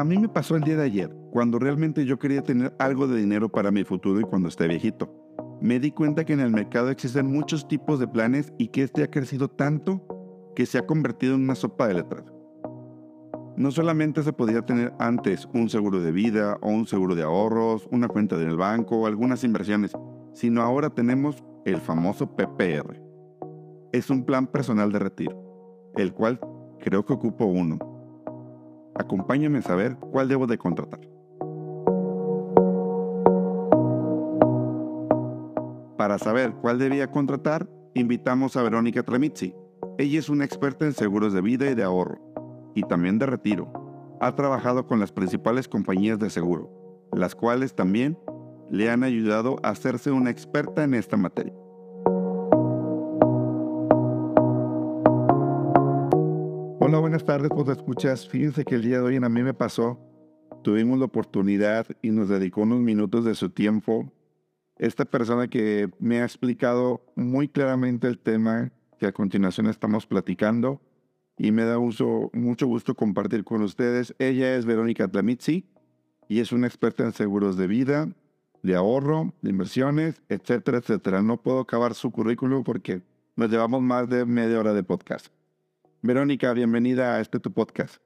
A mí me pasó el día de ayer, cuando realmente yo quería tener algo de dinero para mi futuro y cuando esté viejito. Me di cuenta que en el mercado existen muchos tipos de planes y que este ha crecido tanto que se ha convertido en una sopa de letras. No solamente se podía tener antes un seguro de vida o un seguro de ahorros, una cuenta en el banco o algunas inversiones, sino ahora tenemos el famoso PPR. Es un plan personal de retiro, el cual creo que ocupo uno Acompáñame a saber cuál debo de contratar. Para saber cuál debía contratar, invitamos a Verónica Tramitzi. Ella es una experta en seguros de vida y de ahorro, y también de retiro. Ha trabajado con las principales compañías de seguro, las cuales también le han ayudado a hacerse una experta en esta materia. Hola, buenas tardes, pues escuchas. Fíjense que el día de hoy a mí me pasó. Tuvimos la oportunidad y nos dedicó unos minutos de su tiempo. Esta persona que me ha explicado muy claramente el tema que a continuación estamos platicando y me da mucho gusto compartir con ustedes. Ella es Verónica Tlamitzi y es una experta en seguros de vida, de ahorro, de inversiones, etcétera, etcétera. No puedo acabar su currículum porque nos llevamos más de media hora de podcast. Verónica, bienvenida a este tu podcast.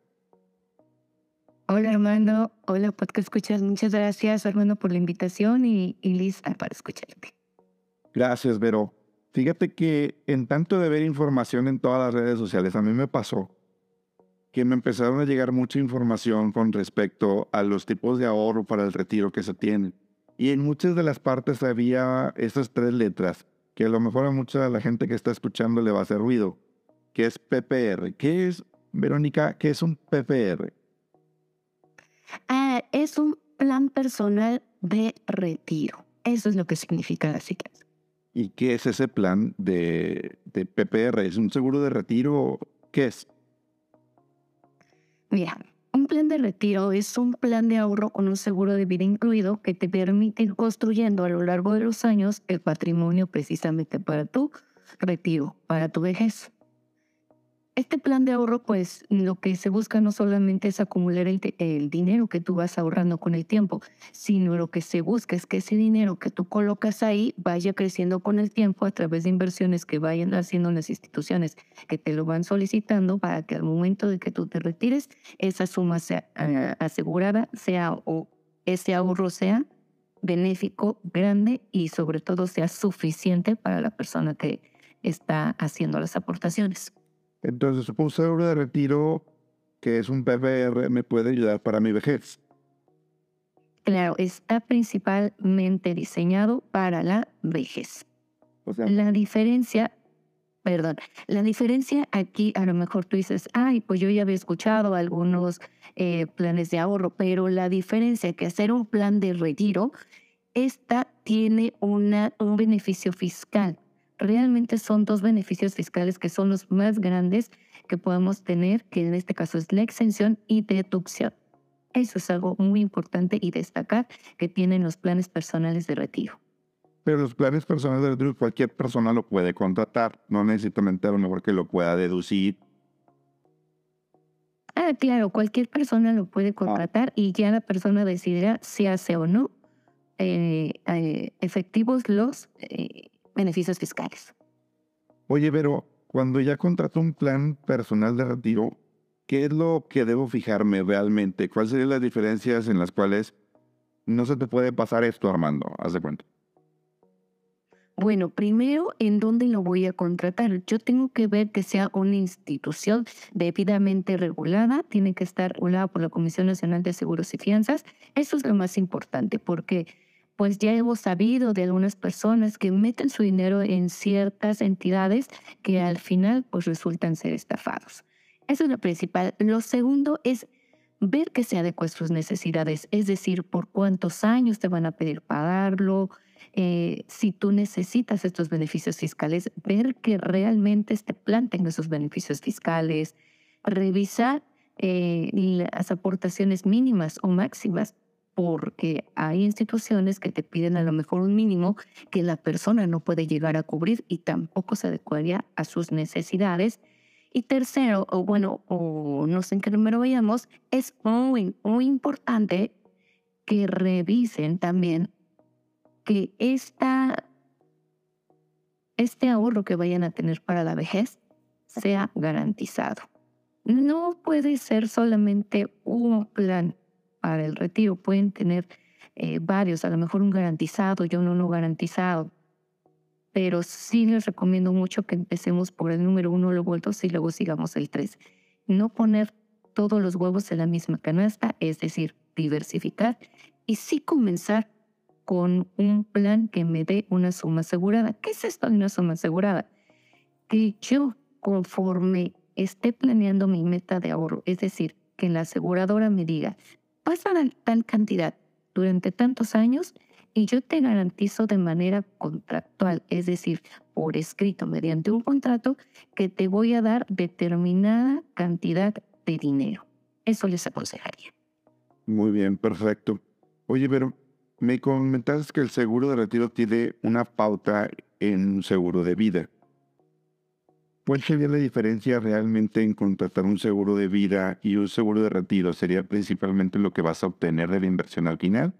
Hola Armando, hola podcast escuchas. Muchas gracias Armando por la invitación y, y lista para escucharte. Gracias, Vero. Fíjate que en tanto de ver información en todas las redes sociales, a mí me pasó que me empezaron a llegar mucha información con respecto a los tipos de ahorro para el retiro que se tienen. Y en muchas de las partes había esas tres letras, que a lo mejor a mucha de la gente que está escuchando le va a hacer ruido que es PPR. ¿Qué es, Verónica, qué es un PPR? Ah, es un plan personal de retiro. Eso es lo que significa la siglas. ¿Y qué es ese plan de, de PPR? ¿Es un seguro de retiro? ¿Qué es? Mira, un plan de retiro es un plan de ahorro con un seguro de vida incluido que te permite ir construyendo a lo largo de los años el patrimonio precisamente para tu retiro, para tu vejez. Este plan de ahorro, pues lo que se busca no solamente es acumular el, dinero que tú vas ahorrando con el tiempo, sino lo que se busca es que ese dinero que tú colocas ahí vaya creciendo con el tiempo a través de inversiones que vayan haciendo las instituciones que te lo van solicitando para que al momento de que tú te retires, esa suma sea ah, asegurada, sea o ese ahorro sea benéfico, grande y sobre todo sea suficiente para la persona que está haciendo las aportaciones. Entonces, un seguro de retiro que es un PPR me puede ayudar para mi vejez. Claro, está principalmente diseñado para la vejez. la diferencia, perdón, la diferencia aquí, a lo mejor tú dices, ay, pues yo ya había escuchado algunos eh, planes de ahorro, pero la diferencia que hacer un plan de retiro, esta tiene una, un beneficio fiscal realmente son dos beneficios fiscales que son los más grandes que podemos tener, que en este caso es la exención y deducción. Eso es algo muy importante y destacar que tienen los planes personales de retiro. Pero los planes personales de retiro cualquier persona lo puede contratar, no necesariamente a lo mejor que lo pueda deducir. Ah, claro, cualquier persona lo puede ah. contratar y ya la persona decidirá si hace o no eh, eh, efectivos los eh, beneficios fiscales. Oye, pero cuando ya contrato un plan personal de retiro, ¿qué es lo que debo fijarme realmente? ¿Cuáles serían las diferencias en las cuales no se te puede pasar esto, Armando? Haz de cuenta. Bueno, primero, ¿en dónde lo voy a contratar? Yo tengo que ver que sea una institución debidamente regulada, tiene que estar regulada por la Comisión Nacional de Seguros y Fianzas. Eso es lo más importante, porque pues ya hemos sabido de algunas personas que meten su dinero en ciertas entidades que al final pues resultan ser estafados. Eso es lo principal. Lo segundo es ver que se adecua a sus necesidades, es decir, por cuántos años te van a pedir pagarlo, eh, si tú necesitas estos beneficios fiscales, ver que realmente este plan tenga esos beneficios fiscales, revisar eh, las aportaciones mínimas o máximas porque hay instituciones que te piden a lo mejor un mínimo que la persona no puede llegar a cubrir y tampoco se adecuaría a sus necesidades. Y tercero, o bueno, o no sé en qué número vayamos, es muy, muy importante que revisen también que esta, este ahorro que vayan a tener para la vejez sea garantizado. No puede ser solamente un plan para el retiro, pueden tener eh, varios, a lo mejor un garantizado y uno no garantizado. Pero sí les recomiendo mucho que empecemos por el número uno, luego el dos y luego sigamos el tres. No poner todos los huevos en la misma canasta, es decir, diversificar y sí comenzar con un plan que me dé una suma asegurada. ¿Qué es esto de una suma asegurada? Que yo, conforme esté planeando mi meta de ahorro, es decir, que la aseguradora me diga, dar tal cantidad durante tantos años y yo te garantizo de manera contractual, es decir, por escrito, mediante un contrato, que te voy a dar determinada cantidad de dinero. Eso les aconsejaría. Muy bien, perfecto. Oye, pero me comentaste que el seguro de retiro tiene una pauta en un seguro de vida. ¿Cuál sería la diferencia realmente en contratar un seguro de vida y un seguro de retiro? ¿Sería principalmente lo que vas a obtener de la inversión al final?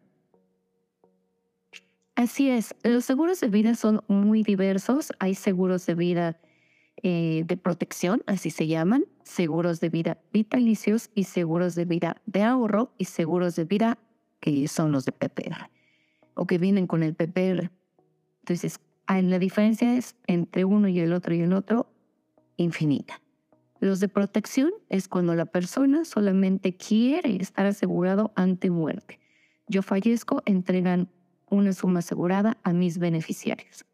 Así es, los seguros de vida son muy diversos. Hay seguros de vida eh, de protección, así se llaman, seguros de vida vitalicios y seguros de vida de ahorro y seguros de vida que son los de PPR o que vienen con el PPR. Entonces, la diferencia es entre uno y el otro y el otro infinita. Los de protección es cuando la persona solamente quiere estar asegurado ante muerte. Yo fallezco, entregan una suma asegurada a mis beneficiarios.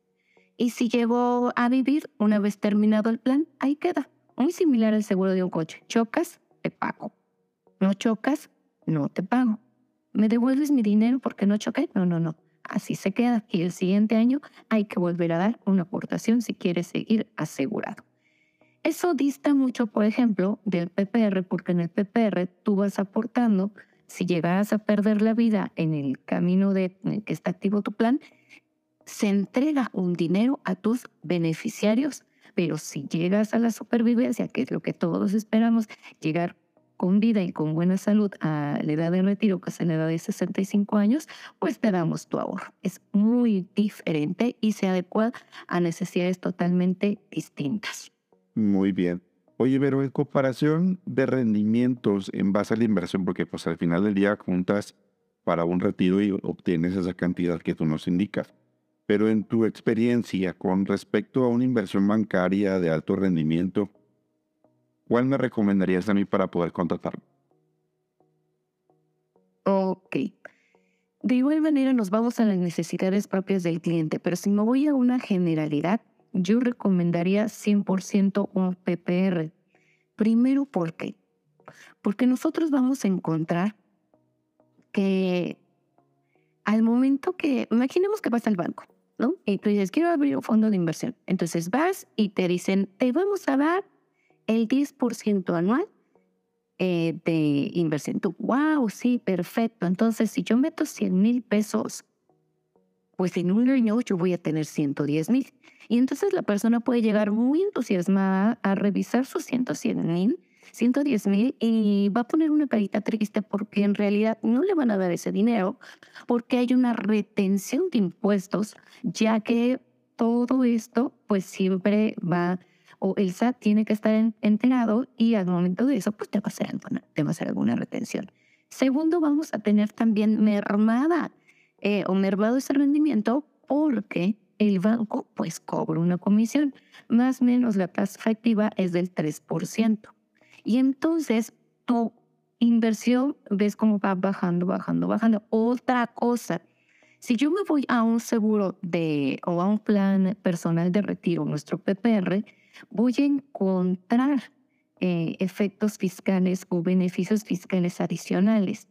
Y si llego a vivir, una vez terminado el plan, ahí queda. Muy similar al seguro de un coche. Chocas, te pago. No chocas, no te pago. ¿Me devuelves mi dinero porque no choqué? No, no, no. Así se queda. Y el siguiente año hay que volver a dar una aportación si quieres seguir asegurado. Eso dista mucho, por ejemplo, del PPR, porque en el PPR tú vas aportando, si llegas a perder la vida en el camino de, en el que está activo tu plan, se entrega un dinero a tus beneficiarios, pero si llegas a la supervivencia, que es lo que todos esperamos, llegar con vida y con buena salud a la edad de retiro, que es en la edad de 65 años, pues te damos tu ahorro. Es muy diferente y se adecua a necesidades totalmente distintas. Muy bien. Oye, pero en comparación de rendimientos en base a la inversión, porque pues al final del día juntas para un retiro y obtienes esa cantidad que tú nos indicas. Pero en tu experiencia con respecto a una inversión bancaria de alto rendimiento, ¿cuál me recomendarías a mí para poder contratarlo? Ok. De igual manera nos vamos a las necesidades propias del cliente, pero si me voy a una generalidad, yo recomendaría 100% un PPR. Primero, ¿por qué? Porque nosotros vamos a encontrar que al momento que, imaginemos que vas al banco, ¿no? Y tú dices, quiero abrir un fondo de inversión. Entonces vas y te dicen, te vamos a dar el 10% anual eh, de inversión. Tú, wow, sí, perfecto. Entonces, si yo meto 100 mil pesos pues en un año yo voy a tener 110 mil. Y entonces la persona puede llegar muy entusiasmada a revisar sus 110 mil, 110 mil y va a poner una carita triste porque en realidad no le van a dar ese dinero porque hay una retención de impuestos, ya que todo esto pues siempre va o el SAT tiene que estar enterado y al momento de eso pues te va a hacer alguna, te va a hacer alguna retención. Segundo, vamos a tener también mermada eh, o mermado ese rendimiento porque el banco pues cobra una comisión, más o menos la tasa efectiva es del 3%. Y entonces tu inversión ves cómo va bajando, bajando, bajando. Otra cosa, si yo me voy a un seguro de o a un plan personal de retiro, nuestro PPR, voy a encontrar eh, efectos fiscales o beneficios fiscales adicionales.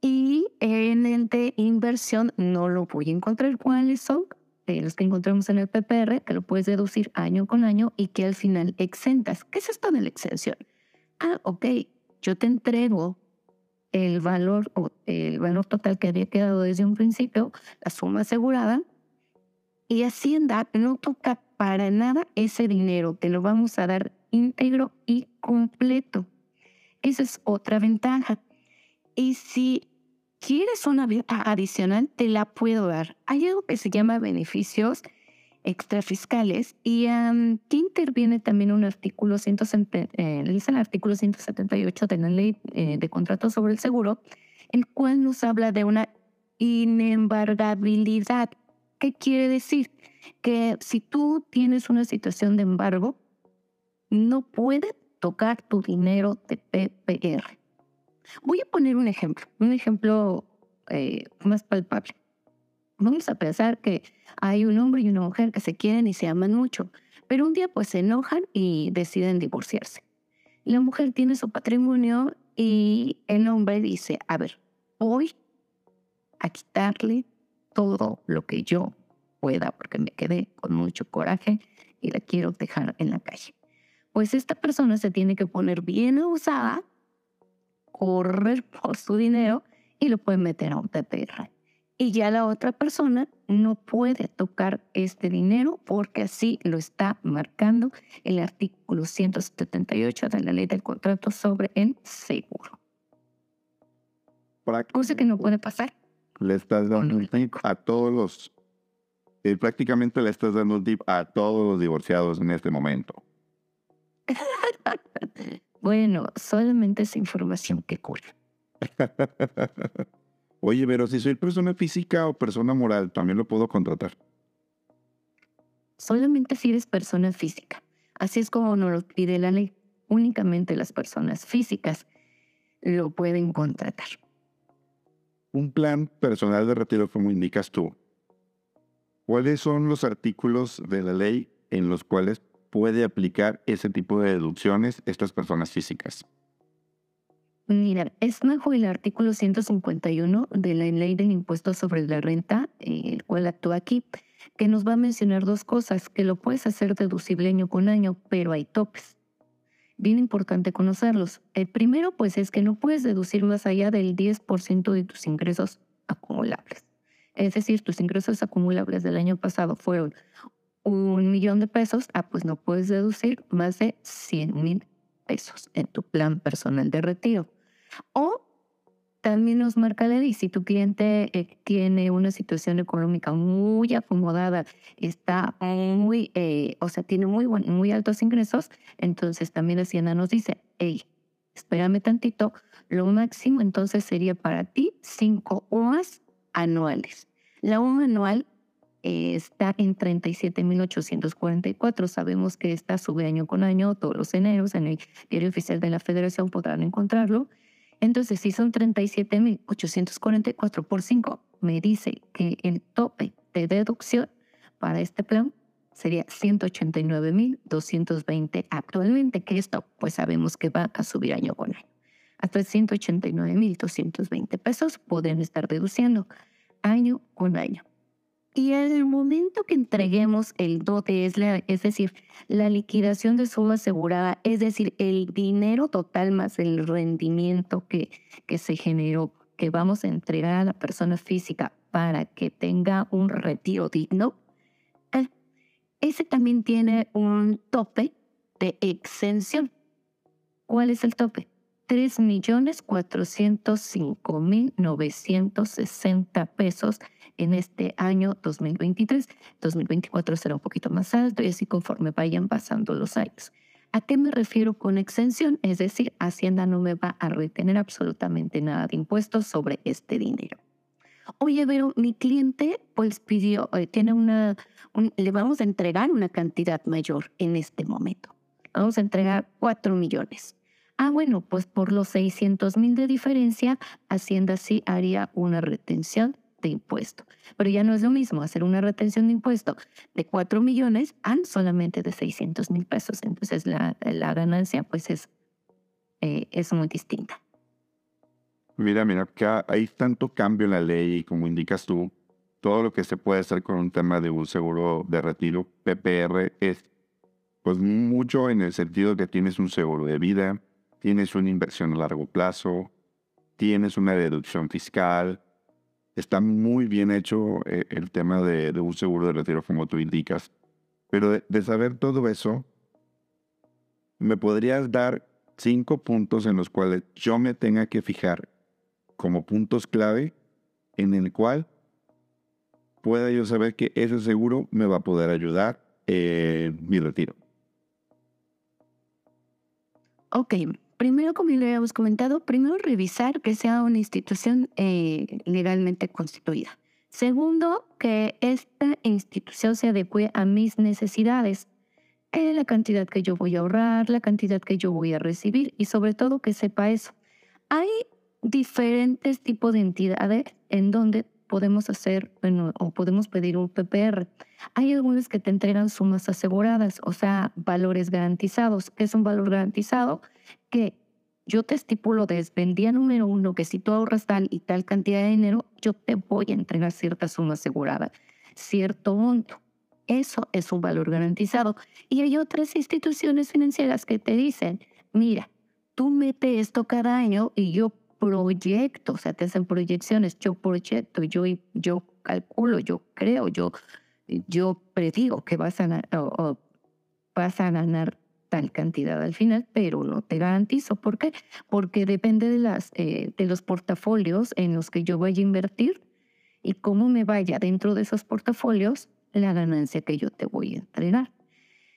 Y en el de inversión no lo voy a encontrar cuáles son de los que encontramos en el PPR, que lo puedes deducir año con año y que al final exentas. ¿Qué es esto de la exención? Ah, ok, yo te entrego el valor o el valor total que había quedado desde un principio, la suma asegurada, y Hacienda no toca para nada ese dinero, te lo vamos a dar íntegro y completo. Esa es otra ventaja. Y si quieres una ventaja adicional, te la puedo dar. Hay algo que se llama beneficios extrafiscales y aquí interviene también un artículo, eh, dice el artículo 178 de la ley eh, de contratos sobre el seguro, el cual nos habla de una inembargabilidad. ¿Qué quiere decir? Que si tú tienes una situación de embargo, no puede tocar tu dinero de PPR. Voy a poner un ejemplo, un ejemplo eh, más palpable. Vamos a pensar que hay un hombre y una mujer que se quieren y se aman mucho, pero un día pues se enojan y deciden divorciarse. La mujer tiene su patrimonio y el hombre dice, a ver, voy a quitarle todo lo que yo pueda porque me quedé con mucho coraje y la quiero dejar en la calle. Pues esta persona se tiene que poner bien usada, correr por su dinero y lo puede meter a un TPR y ya la otra persona no puede tocar este dinero porque así lo está marcando el artículo 178 de la ley del contrato sobre el seguro. Cosa que no puede pasar. Le estás dando un tip a todos los, eh, prácticamente le estás dando un tip a todos los divorciados en este momento. bueno, solamente es información que cura. Oye, pero si soy persona física o persona moral, también lo puedo contratar. Solamente si eres persona física. Así es como nos lo pide la ley. Únicamente las personas físicas lo pueden contratar. Un plan personal de retiro, como indicas tú. ¿Cuáles son los artículos de la ley en los cuales puede aplicar ese tipo de deducciones estas personas físicas? Mira, es bajo el artículo 151 de la Ley del Impuesto sobre la Renta, el cual actúa aquí, que nos va a mencionar dos cosas, que lo puedes hacer deducible año con año, pero hay topes. Bien importante conocerlos. El primero, pues, es que no puedes deducir más allá del 10% de tus ingresos acumulables. Es decir, tus ingresos acumulables del año pasado fueron un millón de pesos, ah, pues no puedes deducir más de 100 mil pesos en tu plan personal de retiro. O también nos marca la si tu cliente eh, tiene una situación económica muy acomodada, está muy, eh, o sea, tiene muy, muy altos ingresos, entonces también Hacienda nos dice, hey, espérame tantito, lo máximo entonces sería para ti cinco horas anuales. La UMA anual está en 37.844. Sabemos que esta sube año con año, todos los eneros, en el diario oficial de la Federación podrán encontrarlo. Entonces, si son 37.844 por 5, me dice que el tope de deducción para este plan sería 189.220 actualmente, que esto pues sabemos que va a subir año con año. Hasta 189.220 pesos pueden estar deduciendo año con año. Y en el momento que entreguemos el dote, es, es decir, la liquidación de suma asegurada, es decir, el dinero total más el rendimiento que, que se generó, que vamos a entregar a la persona física para que tenga un retiro digno, eh, ese también tiene un tope de exención. ¿Cuál es el tope? 3.405.960 pesos en este año 2023. 2024 será un poquito más alto y así conforme vayan pasando los años. ¿A qué me refiero con exención? Es decir, Hacienda no me va a retener absolutamente nada de impuestos sobre este dinero. Oye, pero mi cliente pues pidió, eh, tiene una, le vamos a entregar una cantidad mayor en este momento. Vamos a entregar 4 millones. Ah, bueno, pues por los 600 mil de diferencia, Hacienda sí haría una retención de impuesto. Pero ya no es lo mismo hacer una retención de impuesto de 4 millones a solamente de 600 mil pesos. Entonces la, la, ganancia pues es, eh, es muy distinta. Mira, mira, acá hay tanto cambio en la ley y como indicas tú, todo lo que se puede hacer con un tema de un seguro de retiro PPR es pues mucho en el sentido que tienes un seguro de vida, tienes una inversión a largo plazo, tienes una deducción fiscal. Está muy bien hecho eh, el tema de, un seguro de retiro, como tú indicas. Pero de, de saber todo eso, ¿me podrías dar cinco puntos en los cuales yo me tenga que fijar como puntos clave en el cual pueda yo saber que ese seguro me va a poder ayudar en mi retiro? Ok, primero, como ya lo habíamos comentado, primero revisar que sea una institución eh, legalmente constituida. Segundo, que esta institución se adecue a mis necesidades, eh, la cantidad que yo voy a ahorrar, la cantidad que yo voy a recibir y sobre todo que sepa eso. Hay diferentes tipos de entidades en donde podemos hacer, bueno, o podemos pedir un PPR. Hay algunos que te entregan sumas aseguradas, o sea, valores garantizados. ¿Qué es un valor garantizado? Que yo te estipulo desde el día número uno que si tú ahorras tal y tal cantidad de dinero, yo te voy a entregar cierta suma asegurada, cierto monto. Eso es un valor garantizado. Y hay otras instituciones financieras que te dicen, mira, tú mete esto cada año y yo proyecto, o sea, te hacen proyecciones, yo proyecto, yo, yo calculo, yo creo, yo, yo predigo que vas a, o, vas a ganar tal cantidad al final, pero no te garantizo. ¿Por qué? Porque depende de, las, eh, de los portafolios en los que yo vaya a invertir y cómo me vaya dentro de esos portafolios la ganancia que yo te voy a entregar.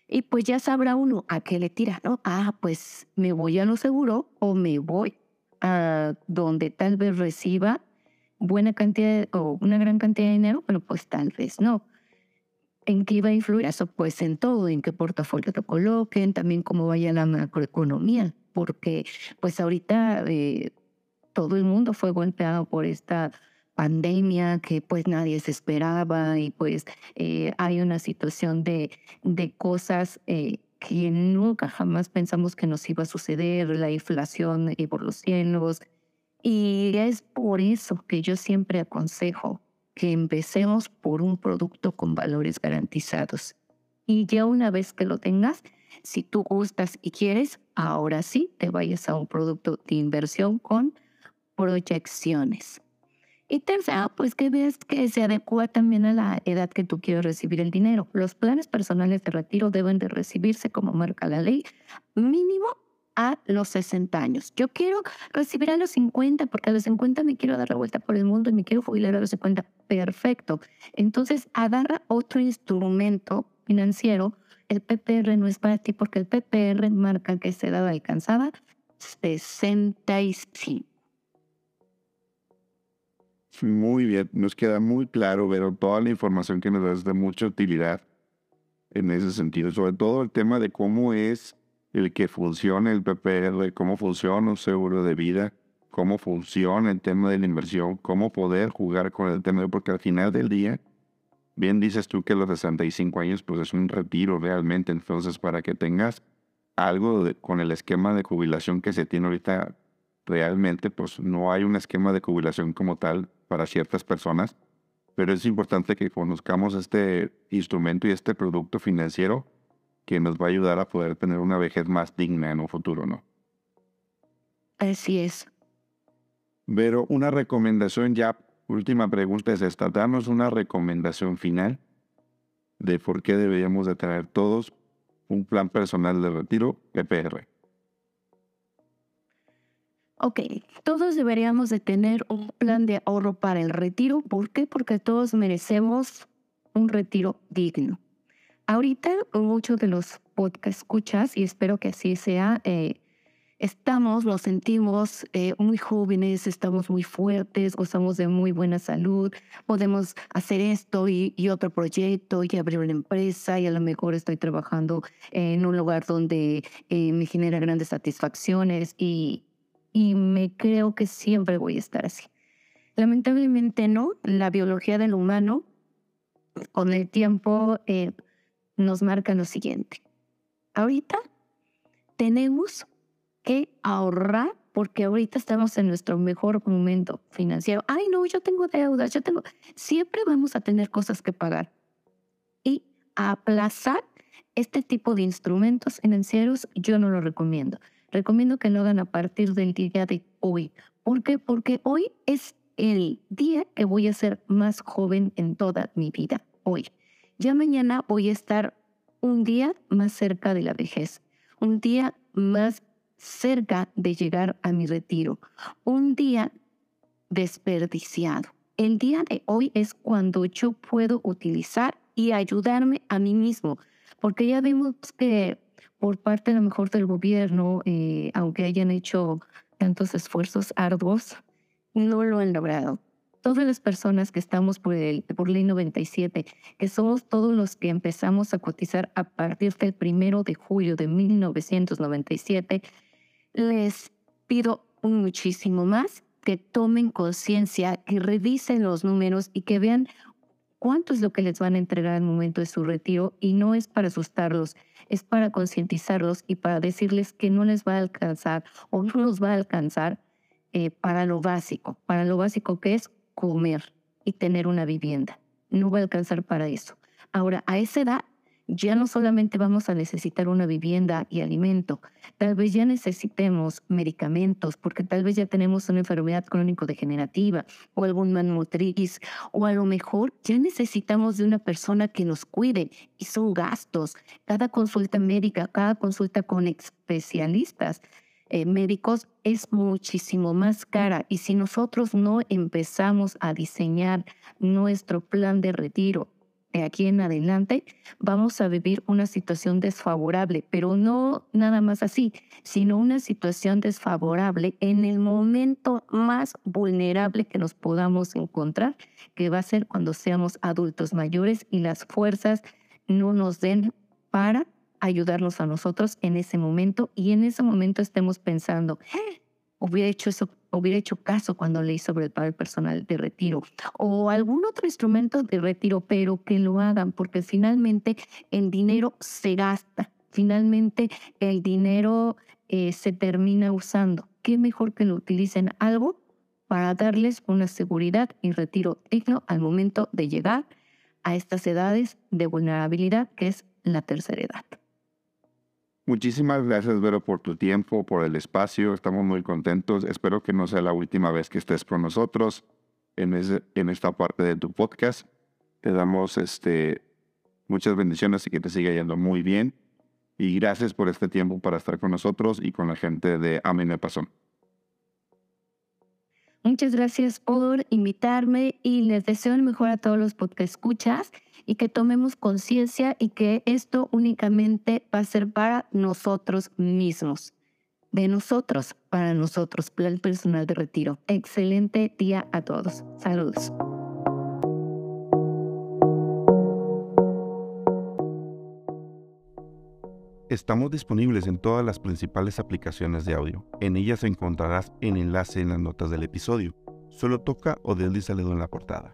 Y pues ya sabrá uno a qué le tira, ¿no? Ah, pues me voy a lo seguro o me voy donde tal vez reciba buena cantidad o una gran cantidad de dinero, pero pues tal vez no. ¿En qué va a influir eso? Pues en todo, en qué portafolio te coloquen, también cómo vaya la macroeconomía, porque pues ahorita eh, todo el mundo fue golpeado por esta pandemia que pues nadie se esperaba y pues eh, hay una situación de, de cosas eh, que nunca jamás pensamos que nos iba a suceder, la inflación y por los cielos. Y es por eso que yo siempre aconsejo que empecemos por un producto con valores garantizados. Y ya una vez que lo tengas, si tú gustas y quieres, ahora sí te vayas a un producto de inversión con proyecciones. Y tercera, pues que veas que se adecua también a la edad que tú quieres recibir el dinero. Los planes personales de retiro deben de recibirse, como marca la ley, mínimo a los 60 años. Yo quiero recibir a los 50 porque a los 50 me quiero dar la vuelta por el mundo y me quiero jubilar a los 50. Perfecto. Entonces, agarra otro instrumento financiero. El PPR no es para ti porque el PPR marca que se edad alcanzada 65. Muy bien, nos queda muy claro, ver toda la información que nos das de mucha utilidad en ese sentido, sobre todo el tema de cómo es el que funciona el PPR, cómo funciona un seguro de vida, cómo funciona el tema de la inversión, cómo poder jugar con el tema, porque al final del día, bien dices tú que los 65 años pues es un retiro realmente, entonces para que tengas algo con el esquema de jubilación que se tiene ahorita, realmente pues no hay un esquema de jubilación como tal para ciertas personas, pero es importante que conozcamos este instrumento y este producto financiero que nos va a ayudar a poder tener una vejez más digna en un futuro, ¿no? Así es. Pero una recomendación ya, última pregunta es esta, danos una recomendación final de por qué deberíamos de traer todos un plan personal de retiro PPR. Ok, todos deberíamos de tener un plan de ahorro para el retiro. ¿Por qué? Porque todos merecemos un retiro digno. Ahorita muchos de los podcast escuchas, y espero que así sea, eh, estamos, lo sentimos eh, muy jóvenes, estamos muy fuertes, gozamos de muy buena salud, podemos hacer esto y, y, otro proyecto y abrir una empresa y a lo mejor estoy trabajando en un lugar donde eh, me genera grandes satisfacciones y, y me creo que siempre voy a estar así. Lamentablemente no, la biología del humano con el tiempo eh, nos marca lo siguiente. Ahorita tenemos que ahorrar porque ahorita estamos en nuestro mejor momento financiero. Ay, no, yo tengo deudas, yo tengo... Siempre vamos a tener cosas que pagar. Y aplazar este tipo de instrumentos financieros yo no lo recomiendo recomiendo que lo hagan a partir del día de hoy. ¿Por qué? Porque hoy es el día que voy a ser más joven en toda mi vida. Hoy. Ya mañana voy a estar un día más cerca de la vejez, un día más cerca de llegar a mi retiro, un día desperdiciado. El día de hoy es cuando yo puedo utilizar y ayudarme a mí mismo, porque ya vemos que por parte a lo mejor del gobierno, eh, aunque hayan hecho tantos esfuerzos arduos, no lo han logrado. Todas las personas que estamos por, el, por ley 97, que somos todos los que empezamos a cotizar a partir del primero de julio de 1997, les pido muchísimo más que tomen conciencia, que revisen los números y que vean cuánto es lo que les van a entregar al momento de su retiro y no es para asustarlos, es para concientizarlos y para decirles que no les va a alcanzar o no los va a alcanzar eh, para lo básico, para lo básico que es comer y tener una vivienda. No va a alcanzar para eso. Ahora, a esa edad ya no solamente vamos a necesitar una vivienda y alimento, tal vez ya necesitemos medicamentos, porque tal vez ya tenemos una enfermedad crónico-degenerativa o algún mal motriz, o a lo mejor ya necesitamos de una persona que nos cuide y son gastos. Cada consulta médica, cada consulta con especialistas eh, médicos es muchísimo más cara y si nosotros no empezamos a diseñar nuestro plan de retiro de aquí en adelante, vamos a vivir una situación desfavorable, pero no nada más así, sino una situación desfavorable en el momento más vulnerable que nos podamos encontrar, que va a ser cuando seamos adultos mayores y las fuerzas no nos den para ayudarnos a nosotros en ese momento y en ese momento estemos pensando, ¡Eh! hubiera hecho eso, hubiera hecho caso cuando leí sobre el padre personal de retiro o algún otro instrumento de retiro, pero que lo hagan porque finalmente el dinero se gasta, finalmente el dinero eh, se termina usando. ¿Qué mejor que lo utilicen algo para darles una seguridad y retiro digno al momento de llegar a estas edades de vulnerabilidad que es la tercera edad? Muchísimas gracias, Vero, por tu tiempo, por el espacio. Estamos muy contentos. Espero que no sea la última vez que estés con nosotros en, esta parte de tu podcast. Te damos este, muchas bendiciones y que te siga yendo muy bien. Y gracias por este tiempo para estar con nosotros y con la gente de A me. Muchas gracias por invitarme y les deseo el mejor a todos los que escuchas y que tomemos conciencia y que esto únicamente va a ser para nosotros mismos. De nosotros, para nosotros, el personal de retiro. Excelente día a todos. Saludos. Estamos disponibles en todas las principales aplicaciones de audio. En ellas encontrarás el enlace en las notas del episodio. Solo toca o dedo en la portada.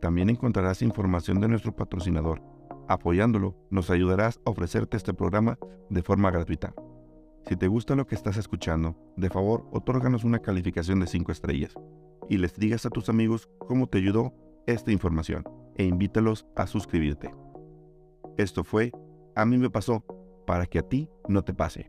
También encontrarás información de nuestro patrocinador. Apoyándolo, nos ayudarás a ofrecerte este programa de forma gratuita. Si te gusta lo que estás escuchando, de favor, otórganos una calificación de 5 estrellas y les digas a tus amigos cómo te ayudó esta información e invítalos a suscribirte. Esto fue A mí me pasó para que a ti no te pase.